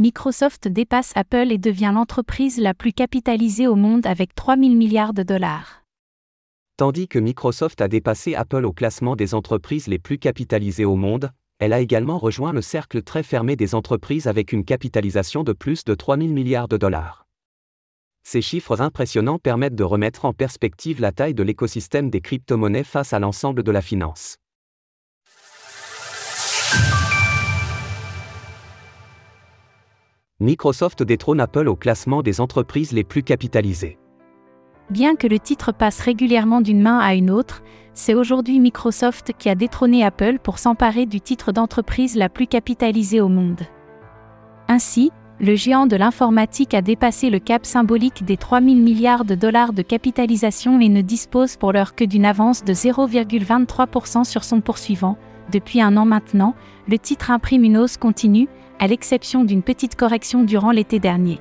Microsoft dépasse Apple et devient l'entreprise la plus capitalisée au monde avec 3 000 milliards de dollars. Tandis que Microsoft a dépassé Apple au classement des entreprises les plus capitalisées au monde, elle a également rejoint le cercle très fermé des entreprises avec une capitalisation de plus de 3 000 milliards de dollars. Ces chiffres impressionnants permettent de remettre en perspective la taille de l'écosystème des crypto-monnaies face à l'ensemble de la finance. Microsoft détrône Apple au classement des entreprises les plus capitalisées. Bien que le titre passe régulièrement d'une main à une autre, c'est aujourd'hui Microsoft qui a détrôné Apple pour s'emparer du titre d'entreprise la plus capitalisée au monde. Ainsi, le géant de l'informatique a dépassé le cap symbolique des 3 000 milliards de dollars de capitalisation et ne dispose pour l'heure que d'une avance de 0,23% sur son poursuivant. Depuis un an maintenant, le titre imprime une hausse continue, à l'exception d'une petite correction durant l'été dernier.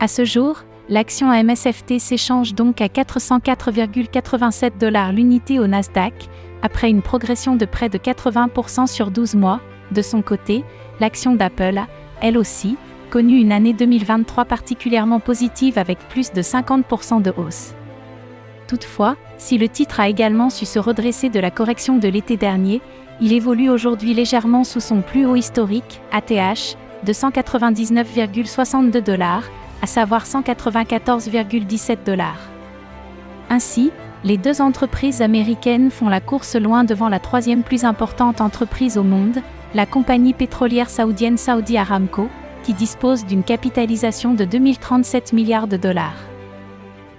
À ce jour, l'action MSFT s'échange donc à 404,87 dollars l'unité au Nasdaq, après une progression de près de 80% sur 12 mois. De son côté, l'action d'Apple a, elle aussi, connu une année 2023 particulièrement positive avec plus de 50% de hausse. Toutefois, si le titre a également su se redresser de la correction de l'été dernier, il évolue aujourd'hui légèrement sous son plus haut historique, ATH, de 199,62 dollars, à savoir 194,17 dollars. Ainsi, les deux entreprises américaines font la course loin devant la troisième plus importante entreprise au monde, la compagnie pétrolière saoudienne Saudi Aramco, qui dispose d'une capitalisation de 2037 milliards de dollars.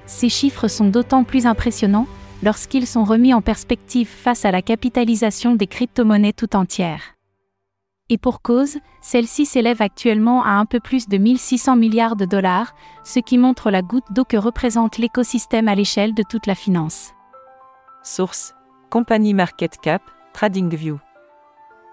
Ces chiffres sont d'autant plus impressionnants lorsqu'ils sont remis en perspective face à la capitalisation des crypto-monnaies tout entières. Et pour cause, celle-ci s'élève actuellement à un peu plus de 1600 milliards de dollars, ce qui montre la goutte d'eau que représente l'écosystème à l'échelle de toute la finance. Source Company Market Cap, TradingView.